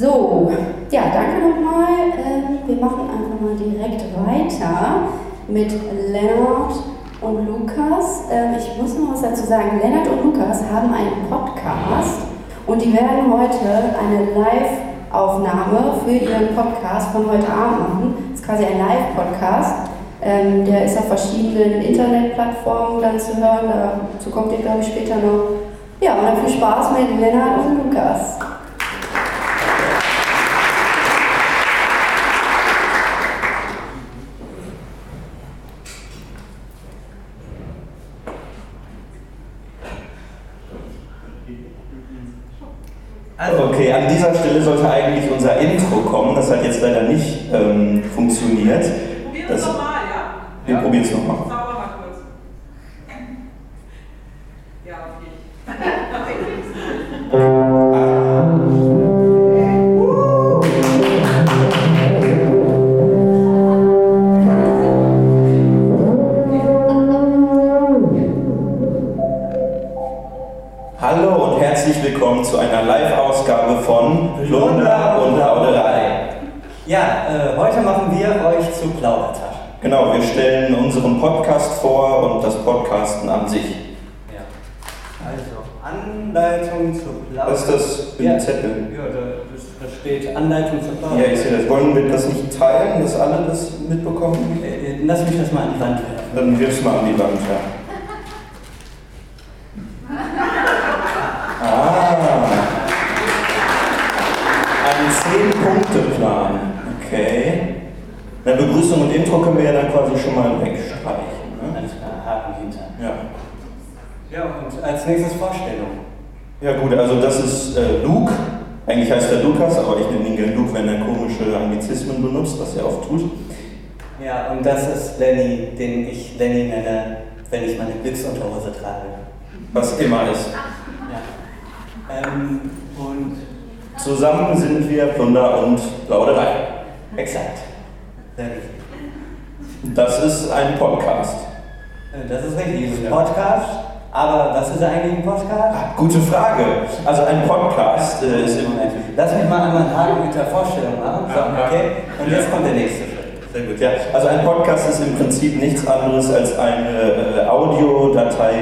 So, ja, danke nochmal. Ähm, wir machen einfach mal direkt weiter mit Lennart und Lukas. Ähm, ich muss noch was dazu sagen. Lennart und Lukas haben einen Podcast und die werden heute eine Live-Aufnahme für ihren Podcast von heute Abend machen. Das ist quasi ein Live-Podcast. Ähm, der ist auf verschiedenen Internetplattformen dann zu hören. Dazu kommt ihr, glaube ich, später noch. Ja, und dann viel Spaß mit Lennart und Lukas. Okay, an dieser Stelle sollte eigentlich unser Intro kommen. Das hat jetzt leider nicht ähm, funktioniert. Probier es nochmal, ja? Wir ja? probieren es nochmal. Hallo und herzlich willkommen zu einer Live-Ausgabe von Plunder und Lauderei. Ja, äh, heute machen wir euch zu Plaudertaschen. Genau, wir stellen unseren Podcast vor und das Podcasten an sich. Ja. Also, Anleitung zur Plaudertasche. Was ist das für ja. ein Zettel? Ja, da, das, da steht Anleitung zur Ja, Plaudertasche. ich sehe das. Wollen wir das nicht teilen, dass alle das mitbekommen? Äh, äh, lass mich das mal an die Wand werfen. Dann wirf's mal an die Wand, ja. Ah. Ein 10-Punkte-Plan. Okay. Na, Begrüßung und Intro können wir ja dann quasi schon mal wegstreichen. Ne? Alles klar, Haken hinter. Ja. Ja, und als nächstes Vorstellung. Ja gut, also das ist äh, Luke. Eigentlich heißt er Lukas, aber ich nenne ihn gerne Luke, wenn er komische Anglizismen benutzt, was er oft tut. Ja, und das ist Lenny, den ich Lenny nenne, wenn ich meine Blitzunterhose trage. Was immer ist. Ja. Ähm, und Zusammen sind wir Plunder und Lauderei. exakt. Das ist ein Podcast. Äh, Das ist richtig, das ist ein Podcast. Aber was ist eigentlich ein Podcast? Ah, Gute Frage. Also ein Podcast äh, ist im Moment. Lass mich mal einmal einen Haken mit der Vorstellung machen. So, okay? Und jetzt kommt der nächste Schritt. Sehr gut, ja. Also ein Podcast ist im Prinzip nichts anderes als eine äh, Audiodatei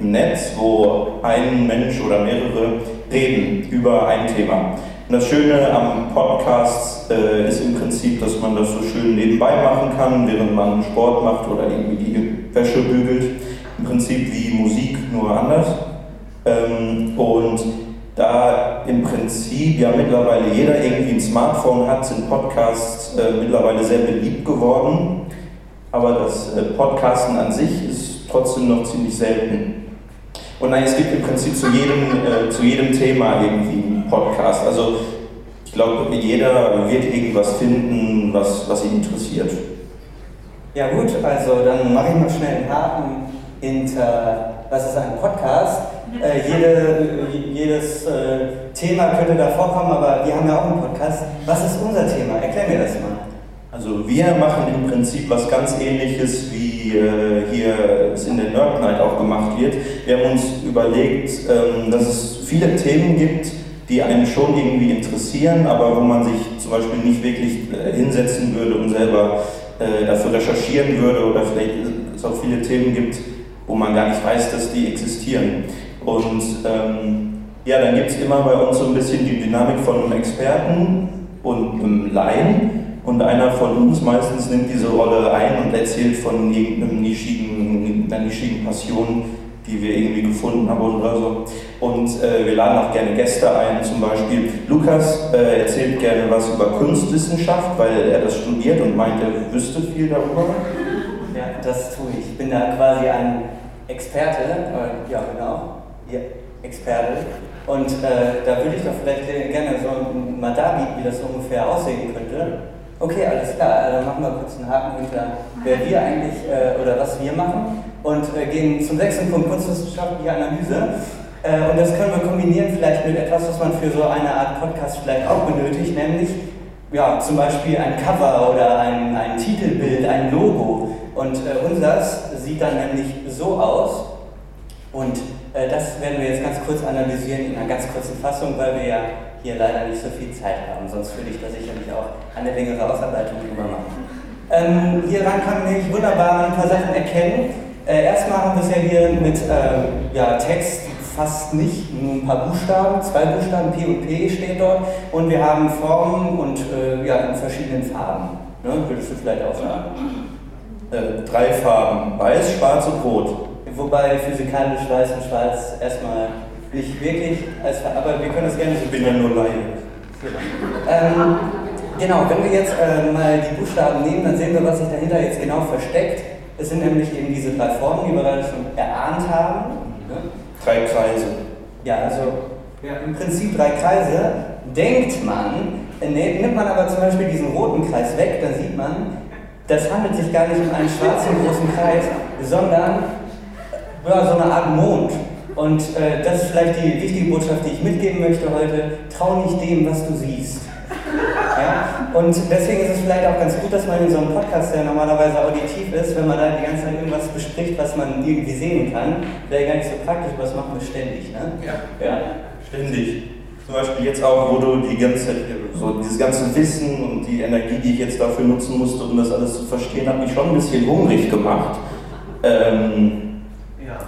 im Netz, wo ein Mensch oder mehrere reden über ein Thema. Das Schöne am Podcast äh, ist im Prinzip, dass man das so schön nebenbei machen kann, während man Sport macht oder irgendwie die Wäsche bügelt. Im Prinzip wie Musik, nur anders. Ähm, und da im Prinzip ja mittlerweile jeder irgendwie ein Smartphone hat, sind Podcasts äh, mittlerweile sehr beliebt geworden. Aber das äh, Podcasten an sich ist trotzdem noch ziemlich selten. Und nein, es gibt im Prinzip zu jedem, äh, zu jedem Thema irgendwie Podcast. Also ich glaube, jeder wird irgendwas finden, was, was ihn interessiert. Ja gut, also dann mache ich mal schnell einen Haken hinter, was ist ein Podcast? Äh, jede, jedes äh, Thema könnte da vorkommen, aber wir haben ja auch einen Podcast. Was ist unser Thema? Erklär mir das mal. Also wir machen im Prinzip was ganz ähnliches, wie äh, hier es in der Nerd Night auch gemacht wird. Wir haben uns überlegt, ähm, dass es viele Themen gibt, die einen schon irgendwie interessieren, aber wo man sich zum Beispiel nicht wirklich äh, hinsetzen würde und selber äh, dafür recherchieren würde oder vielleicht es auch viele Themen gibt, wo man gar nicht weiß, dass die existieren. Und ähm, ja, dann gibt es immer bei uns so ein bisschen die Dynamik von einem Experten und einem Laien. Und einer von uns meistens nimmt diese Rolle ein und erzählt von irgendeinem nischigen, einer nischigen Passion, die wir irgendwie gefunden haben oder so. Und äh, wir laden auch gerne Gäste ein, zum Beispiel Lukas äh, erzählt gerne was über Kunstwissenschaft, weil er das studiert und meint, er wüsste viel darüber. Ja, das tue ich. Ich bin da quasi ein Experte. Äh, ja, genau. Ja, Experte. Und äh, da würde ich doch vielleicht gerne so mal darbieten, wie das ungefähr aussehen könnte. Okay, alles klar. Dann machen wir kurz einen Haken hinter, wer wir eigentlich äh, oder was wir machen und äh, gehen zum sechsten Punkt Kunstwissenschaftliche Analyse. Äh, und das können wir kombinieren vielleicht mit etwas, was man für so eine Art Podcast vielleicht auch benötigt, nämlich ja, zum Beispiel ein Cover oder ein, ein Titelbild, ein Logo. Und äh, unseres sieht dann nämlich so aus. Und Äh, das werden wir jetzt ganz kurz analysieren in einer ganz kurzen Fassung, weil wir ja hier leider nicht so viel Zeit haben. Sonst würde ich da sicherlich auch eine längere Ausarbeitung drüber machen. Ähm, hieran kann man nämlich wunderbar ein paar Sachen erkennen. Äh, erstmal haben wir es ja hier mit äh, ja, Text fast nicht, nur ein paar Buchstaben, zwei Buchstaben, P und P steht dort. Und wir haben Formen und äh, ja, in verschiedenen Farben. Ne? Würdest du vielleicht auch sagen? Äh, drei Farben, weiß, schwarz und rot. Wobei physikalisch weiß und schwarz erstmal nicht wirklich, als, aber wir können das gerne so. Ich bin ja nur Laie. Ähm, genau, wenn wir jetzt äh, mal die Buchstaben nehmen, dann sehen wir, was sich dahinter jetzt genau versteckt. Es sind nämlich eben diese drei Formen, die wir gerade schon erahnt haben. Ne? Drei Kreise. Ja, also ja, im Prinzip drei Kreise. Denkt man, äh, ne- nimmt man aber zum Beispiel diesen roten Kreis weg, dann sieht man, das handelt sich gar nicht um einen schwarzen großen Kreis, sondern äh, ja, so eine Art Mond. Und äh, das ist vielleicht die wichtige Botschaft, die ich mitgeben möchte heute. Trau nicht dem, was du siehst. Ja? Und deswegen ist es vielleicht auch ganz gut, dass man in so einem Podcast, der normalerweise auditiv ist, wenn man da die ganze Zeit irgendwas bespricht, was man irgendwie sehen kann, wäre gar nicht so praktisch, was machen wir ständig. Ne? Ja. ja. Ständig. Zum Beispiel jetzt auch, wo du die ganze Zeit, so dieses ganze Wissen und die Energie, die ich jetzt dafür nutzen musste, um das alles zu verstehen, hat mich schon ein bisschen hungrig gemacht. Ähm,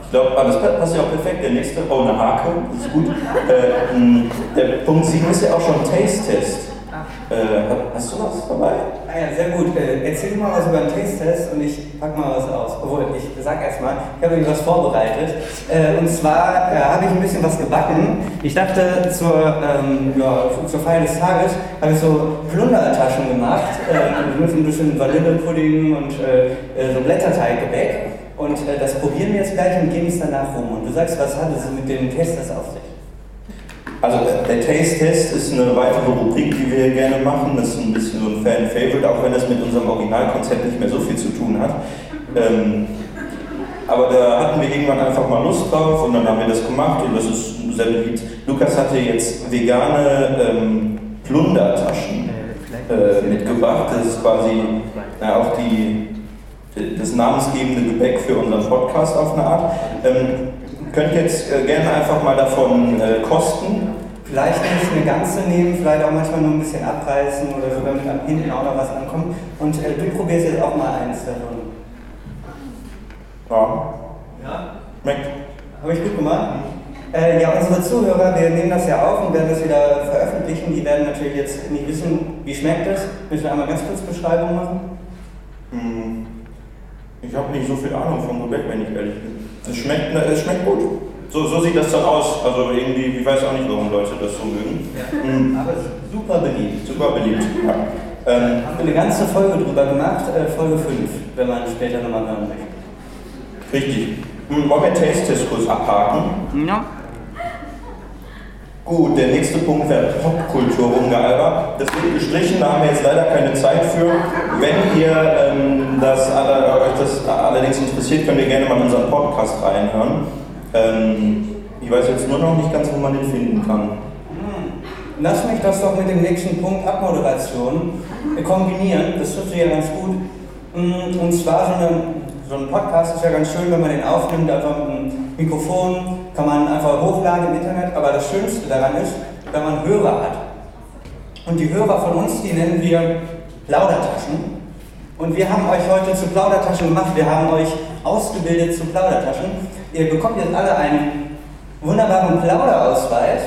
ich glaube, alles passt ja auch perfekt. Der nächste, oh, eine Hake, das ist gut. Äh, der Punkt 7 ist ja auch schon Taste-Test. Äh, hast du was dabei? Ah ja, sehr gut. Äh, erzähl mal was über den Taste-Test und ich pack mal was aus. Obwohl, ich sag erstmal, ich habe mir was vorbereitet. Äh, und zwar äh, habe ich ein bisschen was gebacken. Ich dachte, zur, ähm, ja, zur Feier des Tages habe ich so Plundertaschen gemacht. Äh, mit ein bisschen Vanillepudding und äh, so Blätterteiggebäck. Und das probieren wir jetzt gleich und geben es danach rum. Und du sagst, was hat es mit dem Taste-Test auf sich? Also der Taste-Test ist eine weitere Rubrik, die wir gerne machen. Das ist ein bisschen so ein Fan-Favorite, auch wenn das mit unserem Originalkonzept nicht mehr so viel zu tun hat. Ähm, aber da hatten wir irgendwann einfach mal Lust drauf und dann haben wir das gemacht und das ist sehr beliebt. Lukas hatte jetzt vegane ähm, Plundertaschen äh, mitgebracht. Das ist quasi na, auch die, das namensgebende Gebäck für unseren Podcast auf eine Art. Ähm, könnt jetzt äh, gerne einfach mal davon äh, kosten. Vielleicht nicht eine ganze nehmen, vielleicht auch manchmal nur ein bisschen abreißen oder so, damit am hinten auch noch was ankommt. Und äh, du probierst jetzt auch mal eins davon. Ja. Ja? Schmeckt. Habe ich gut gemacht? Äh, ja, unsere Zuhörer, wir nehmen das ja auf und werden das wieder veröffentlichen. Die werden natürlich jetzt nicht wissen, wie schmeckt es. Müssen wir einmal ganz kurz Beschreibung machen? Hm. Ich habe nicht so viel Ahnung vom Gebäck, wenn ich ehrlich bin. Es schmeckt, es schmeckt gut. So, so sieht das dann aus. Also irgendwie, ich weiß auch nicht, warum Leute das so mögen. Hm. Aber es ist super beliebt. Super beliebt. Ja. Ähm, Haben wir eine ganze Folge drüber gemacht, äh, Folge 5, wenn man später nochmal hören möchte. richtig. Hm, wollen wir kurz abhaken? Ja. Gut, der nächste Punkt wäre Popkultur rumgealbert. Das wird gestrichen, da haben wir jetzt leider keine Zeit für. Wenn ihr ähm, das, alle, euch das allerdings interessiert, könnt ihr gerne mal in unseren Podcast reinhören. Ähm, ich weiß jetzt nur noch nicht ganz, wo man den finden kann. Lass mich das doch mit dem nächsten Punkt Abmoderation kombinieren. Das sich ja ganz gut. Mm, Und zwar so, eine, so ein Podcast ist ja ganz schön, wenn man den aufnimmt, einfach mit einem Mikrofon, kann man einfach hochladen im Internet. Aber das Schönste daran ist, wenn man Hörer hat. Und die Hörer von uns, die nennen wir Plaudertaschen. Und wir haben euch heute zu Plaudertaschen gemacht. Wir haben euch ausgebildet zu Plaudertaschen. Ihr bekommt jetzt alle einen wunderbaren Plauderausweis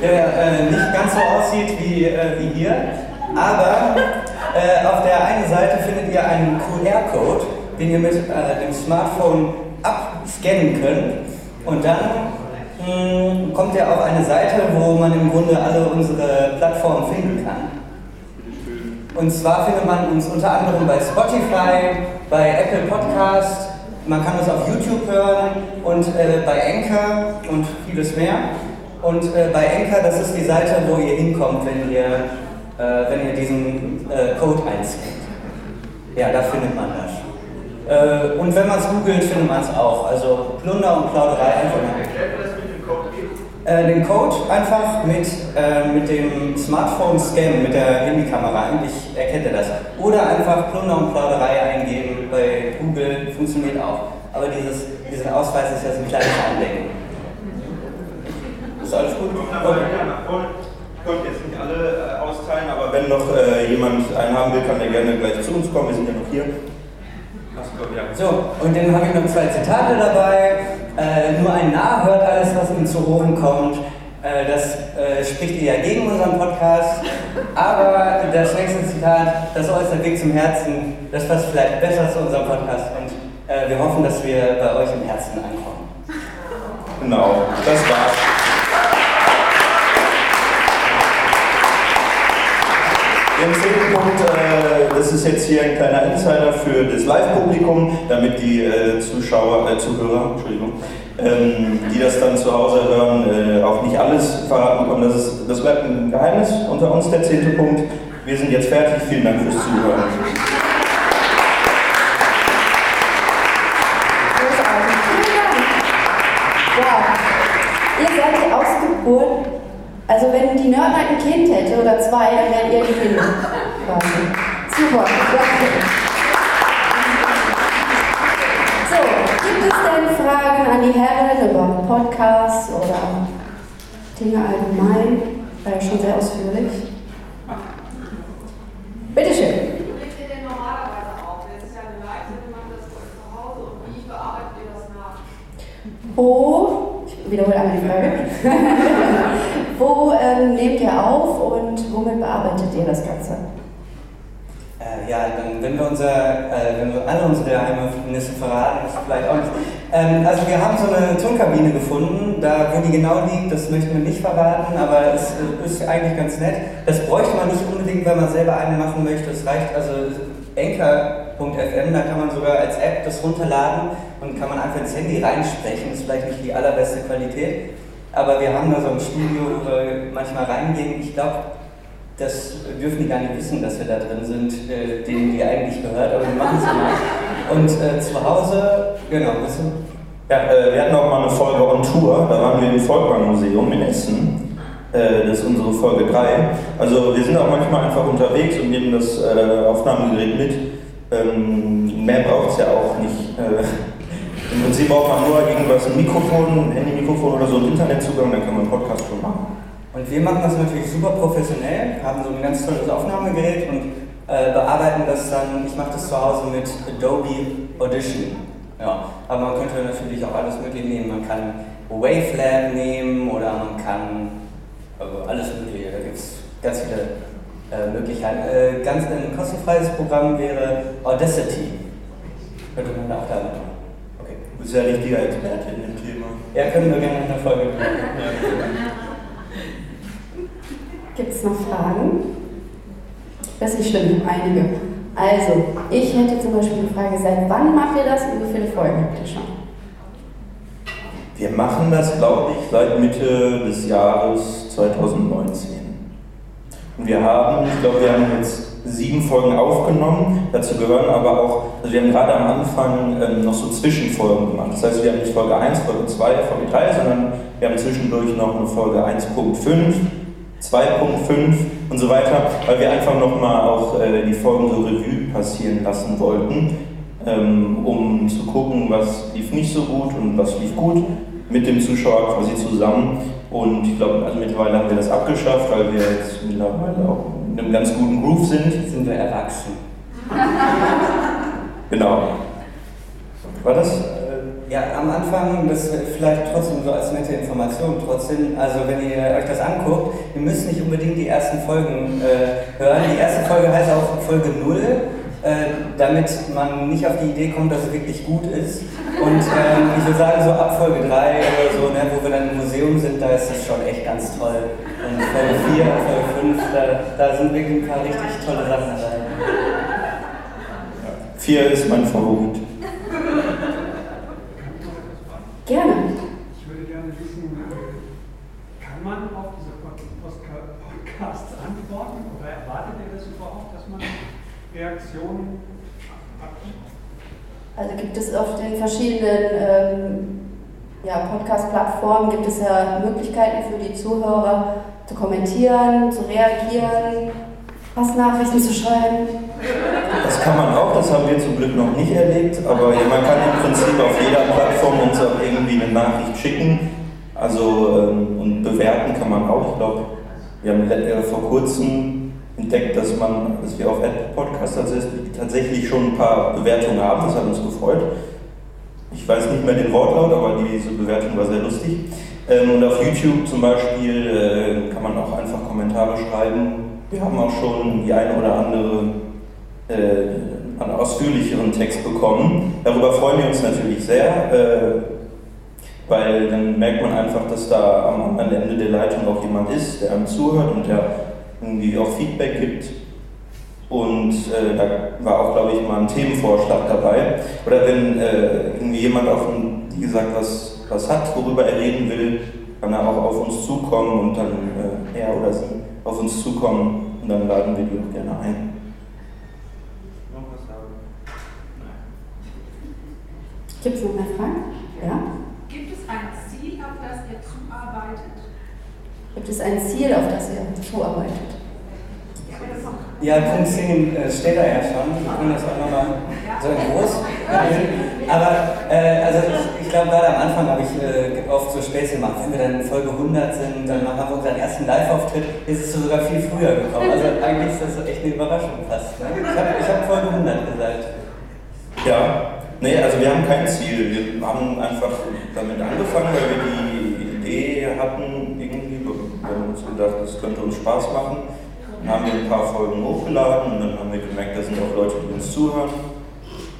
der äh, nicht ganz so aussieht wie, äh, wie hier. Aber äh, auf der einen Seite findet ihr einen QR-Code, den ihr mit äh, dem Smartphone abscannen könnt. Und dann mh, kommt ihr auf eine Seite, wo man im Grunde alle unsere Plattformen finden kann. Und zwar findet man uns unter anderem bei Spotify, bei Apple Podcast, man kann uns auf YouTube hören und äh, bei Anchor und vieles mehr. Und äh, bei Anchor, das ist die Seite, wo ihr hinkommt, wenn ihr, äh, wenn ihr diesen äh, Code einscannt. Ja, da findet man das. Äh, und wenn man es googelt, findet man es auch. Also Plunder und Plauderei einfach mal. Äh, den Code einfach mit, äh, mit dem Smartphone scannen, mit der Handykamera. Eigentlich erkennt er das. Oder einfach Plunder und Plauderei eingeben bei Google, funktioniert auch. Aber dieses, diesen Ausweis ist ja so ein kleines Andenken. Ist alles gut? Ich konnte jetzt nicht alle äh, austeilen, aber wenn noch äh, jemand einen haben will, kann der gerne gleich zu uns kommen. Wir sind ja noch hier. So, und dann habe ich noch zwei Zitate dabei. Äh, nur ein Narr hört alles, was ihm zu Ohren kommt. Äh, das äh, spricht ja gegen unseren Podcast. Aber das nächste Zitat, das äußert Weg zum Herzen, das passt vielleicht besser zu unserem Podcast. Und äh, wir hoffen, dass wir bei euch im Herzen ankommen. Genau, das war's. Äh, das ist jetzt hier ein kleiner Insider für das Live-Publikum, damit die äh, Zuschauer, äh, Zuhörer, Entschuldigung, ähm, die das dann zu Hause hören, äh, auch nicht alles verraten bekommen. Das, ist, das bleibt ein Geheimnis unter uns, der zehnte Punkt. Wir sind jetzt fertig. Vielen Dank fürs Zuhören. Also wenn die Nerdnight ein Kind hätte oder zwei, dann wären ihr die Kinder. Quasi. Super. So, gibt es denn Fragen an die Herren über Podcasts oder Dinge allgemein? War ja schon sehr ausführlich. Bitteschön. Wie legt ihr denn normalerweise auf? Das ist ja eine Leitsendung, macht das bei euch zu Hause und wie bearbeitet ihr das nach? Wo, ich wiederhole einmal die Frage, wo ähm, nehmt ihr auf und womit bearbeitet ihr das Ganze? Ja, dann, wenn wir, unser, äh, wenn wir alle unsere Geheimnisse verraten, ist vielleicht auch nicht. Ähm, also wir haben so eine Tonkabine gefunden, da wo die genau liegt, das möchten wir nicht verraten, aber es äh, ist eigentlich ganz nett. Das bräuchte man nicht unbedingt, wenn man selber eine machen möchte. Es reicht also Anchor.fm, da kann man sogar als App das runterladen und kann man einfach ins Handy reinsprechen. Ist vielleicht nicht die allerbeste Qualität, aber wir haben da so ein Studio, wo wir manchmal reingehen. Ich glaube, das dürfen die gar nicht wissen, dass wir da drin sind, äh, denen die eigentlich gehört, aber wir machen es mal. Und äh, zu Hause, genau, du? Ja, äh, wir hatten auch mal eine Folge on Tour, da waren wir im Volkwang-Museum in Essen. Äh, das ist unsere Folge 3. Also wir sind auch manchmal einfach unterwegs und nehmen das äh, Aufnahmegerät mit. Ähm, mehr braucht es ja auch nicht. Äh, Im Prinzip braucht man nur irgendwas, ein Mikrofon, ein Handy-Mikrofon oder so einen Internetzugang, dann kann man einen Podcast schon machen. Und wir machen das natürlich super professionell, haben so ein ganz tolles Aufnahmegerät und äh, bearbeiten das dann, ich mache das zu Hause mit Adobe Audition. Ja, aber man könnte natürlich auch alles mögliche nehmen. Man kann Wavelab nehmen oder man kann also alles mögliche. Da gibt es ganz viele äh, Möglichkeiten. Äh, ganz ein kostenfreies Programm wäre Audacity. Könnte man auch damit machen. Okay. Du bist ja richtiger Experte in dem Thema. Ja, können wir gerne in der Folge machen. Gibt es noch Fragen? Das ist schlimm, einige. Also, ich hätte zum Beispiel eine Frage, seit wann macht ihr das und wie viele Folgen habt ihr schon? Wir machen das, glaube ich, seit Mitte des Jahres 2019. Und wir haben, ich glaube, wir haben jetzt sieben Folgen aufgenommen. Dazu gehören aber auch, also wir haben gerade am Anfang ähm, noch so Zwischenfolgen gemacht. Das heißt, wir haben nicht Folge 1, Folge 2, Folge 3, sondern wir haben zwischendurch noch eine Folge 1.5, 2.5 und so weiter, weil wir einfach nochmal auch äh, die Folgen so Revue passieren lassen wollten, ähm, um zu gucken, was lief nicht so gut und was lief gut mit dem Zuschauer quasi zusammen. Und ich glaube, also mittlerweile haben wir das abgeschafft, weil wir jetzt mittlerweile auch in einem ganz guten Groove sind. Sind wir erwachsen. Genau. War das? Äh, Ja, am Anfang, das vielleicht trotzdem so als nette Information, trotzdem, also wenn ihr euch das anguckt, ihr müsst nicht unbedingt die ersten Folgen äh, hören. Die erste Folge heißt auch Folge 0, äh, damit man nicht auf die Idee kommt, dass es wirklich gut ist. Und ähm, ich würde sagen, so ab Folge 3 oder so, ne, wo wir dann im Museum sind, da ist das schon echt ganz toll. Und Folge 4, Folge 5, da, da sind wirklich ein paar richtig tolle Sachen dabei. Vier ist mein Favorit. Gerne. Ich würde gerne wissen, äh, kann man auf diese Pod- Postka- Podcasts antworten oder erwartet ihr das überhaupt, dass man Reaktionen hat? Also gibt es auf den verschiedenen ähm, ja, Podcast-Plattformen gibt es ja Möglichkeiten für die Zuhörer zu kommentieren, zu reagieren. Hassnachrichten zu schreiben. Das kann man auch, das haben wir zum Glück noch nicht erlebt, aber ja, man kann im Prinzip auf jeder Plattform uns auch irgendwie eine Nachricht schicken. Also ähm, und bewerten kann man auch. Ich glaube, wir haben äh, vor kurzem entdeckt, dass man, dass wir auf Apple Podcast tatsächlich schon ein paar Bewertungen haben. Das hat uns gefreut. Ich weiß nicht mehr den Wortlaut, aber diese Bewertung war sehr lustig. Ähm, und auf YouTube zum Beispiel äh, kann man auch einfach Kommentare schreiben. Wir haben auch schon die eine oder andere äh, einen ausführlicheren Text bekommen. Darüber freuen wir uns natürlich sehr, äh, weil dann merkt man einfach, dass da am anderen Ende der Leitung auch jemand ist, der einem zuhört und der irgendwie auch Feedback gibt. Und äh, da war auch, glaube ich, mal ein Themenvorschlag dabei. Oder wenn äh, irgendwie jemand auch, wie gesagt, was, was hat, worüber er reden will, kann er auch auf uns zukommen und dann äh, er oder sie auf uns zukommen und dann laden wir die auch gerne ein. Gibt es noch mehr Fragen? Ja? Gibt es ein Ziel, auf das ihr zuarbeitet? Gibt es ein Ziel, auf das ihr zuarbeitet? Ja, Punkt 10 äh, steht da ja schon. Wir können das auch nochmal so groß Aber äh, also ich, ich glaube, gerade am Anfang habe ich äh, oft so Späße gemacht. Wenn wir dann in Folge 100 sind, dann haben wir unseren ersten Live-Auftritt. Ist es sogar viel früher gekommen. Also eigentlich ist das echt eine Überraschung fast. Ne? Ich habe ich hab Folge 100 gesagt. Ja, nee, also wir haben kein Ziel. Wir haben einfach damit angefangen, weil wir die Idee hatten, irgendwie, wir haben uns gedacht, das könnte uns Spaß machen dann haben wir ein paar Folgen hochgeladen und dann haben wir gemerkt, da sind auch Leute, die uns zuhören.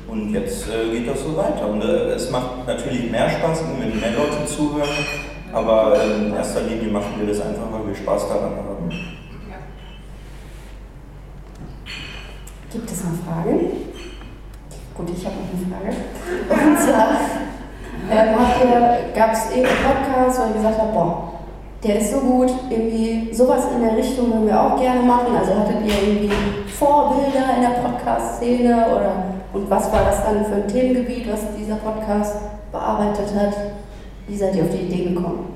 Und jetzt äh, geht das so weiter. Und äh, es macht natürlich mehr Spaß, wenn mehr Leute zuhören. Aber äh, in erster Linie machen wir das einfach, weil wir Spaß daran haben. Gibt es noch Fragen? Gut, ich habe noch eine Frage. Und zwar ähm, gab es irgendeinen Podcast, wo ihr gesagt habt, boah, der ist so gut, irgendwie sowas in der Richtung würden wir auch gerne machen. Also hattet ihr irgendwie Vorbilder in der Podcast-Szene oder und was war das dann für ein Themengebiet, was dieser Podcast bearbeitet hat? Wie seid ihr auf die Idee gekommen?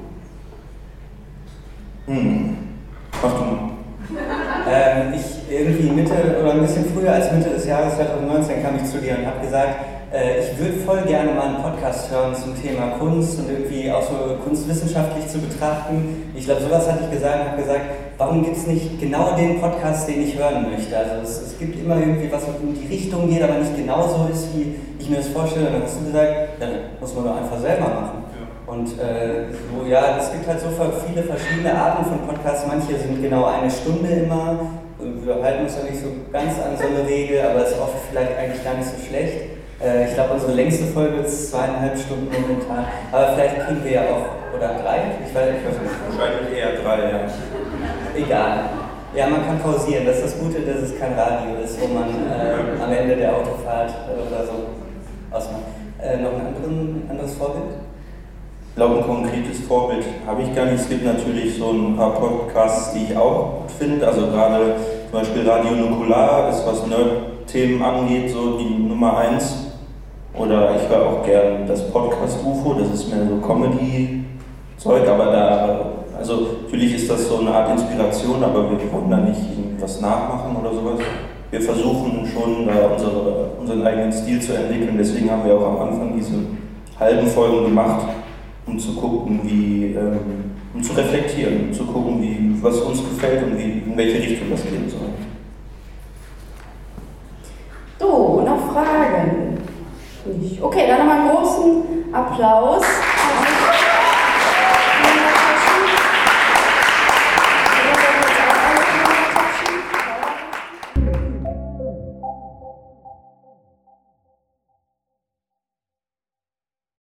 Hm. Mach du mal. ähm, ich irgendwie Mitte oder ein bisschen früher als Mitte des Jahres 2019 kam ich zu dir und habe gesagt, äh, ich würde voll gerne mal einen Podcast hören zum Thema Kunst und irgendwie auch so kunstwissenschaftlich zu betrachten. Ich glaube, sowas hatte ich gesagt und habe gesagt, warum gibt es nicht genau den Podcast, den ich hören möchte? Also es, es, gibt immer irgendwie was, was in die Richtung geht, aber nicht genau so ist, wie ich mir das vorstelle. Und dann hast du gesagt, dann muss man doch einfach selber machen. Und äh, so, ja, es gibt halt so viele verschiedene Arten von Podcasts. Manche sind genau eine Stunde immer. Und wir halten uns ja nicht so ganz an so eine Regel, aber es ist oft vielleicht eigentlich gar nicht so schlecht. Äh, ich glaube, unsere längste Folge ist zweieinhalb Stunden momentan. Aber vielleicht kriegen wir ja auch, oder drei? Ich weiß nicht. Wahrscheinlich eher drei, ja. Egal. Ja, man kann pausieren. Das ist das Gute, dass es kein Radio ist, wo man äh, am Ende der Autofahrt äh, oder so ausmacht. Äh, noch ein anderen, anderes Vorbild? Ich glaube, ein konkretes Vorbild habe ich gar nicht. Es gibt natürlich so ein paar Podcasts, die ich auch gut finde. Also gerade zum Beispiel Radio Nukular ist, was Nerd-Themen angeht, so die Nummer eins. Oder ich höre auch gern das Podcast UFO, das ist mehr so Comedy-Zeug, aber da, also natürlich ist das so eine Art Inspiration, aber wir wollen da nicht irgendwas nachmachen oder sowas. Wir versuchen schon da unsere, unseren eigenen Stil zu entwickeln, deswegen haben wir auch am Anfang diese halben Folgen gemacht, um zu gucken, wie, ähm, um zu reflektieren, um zu gucken, wie, was uns gefällt und wie, in welche Richtung das gehen soll. So, noch Fragen? Nicht. Okay, dann nochmal einen großen Applaus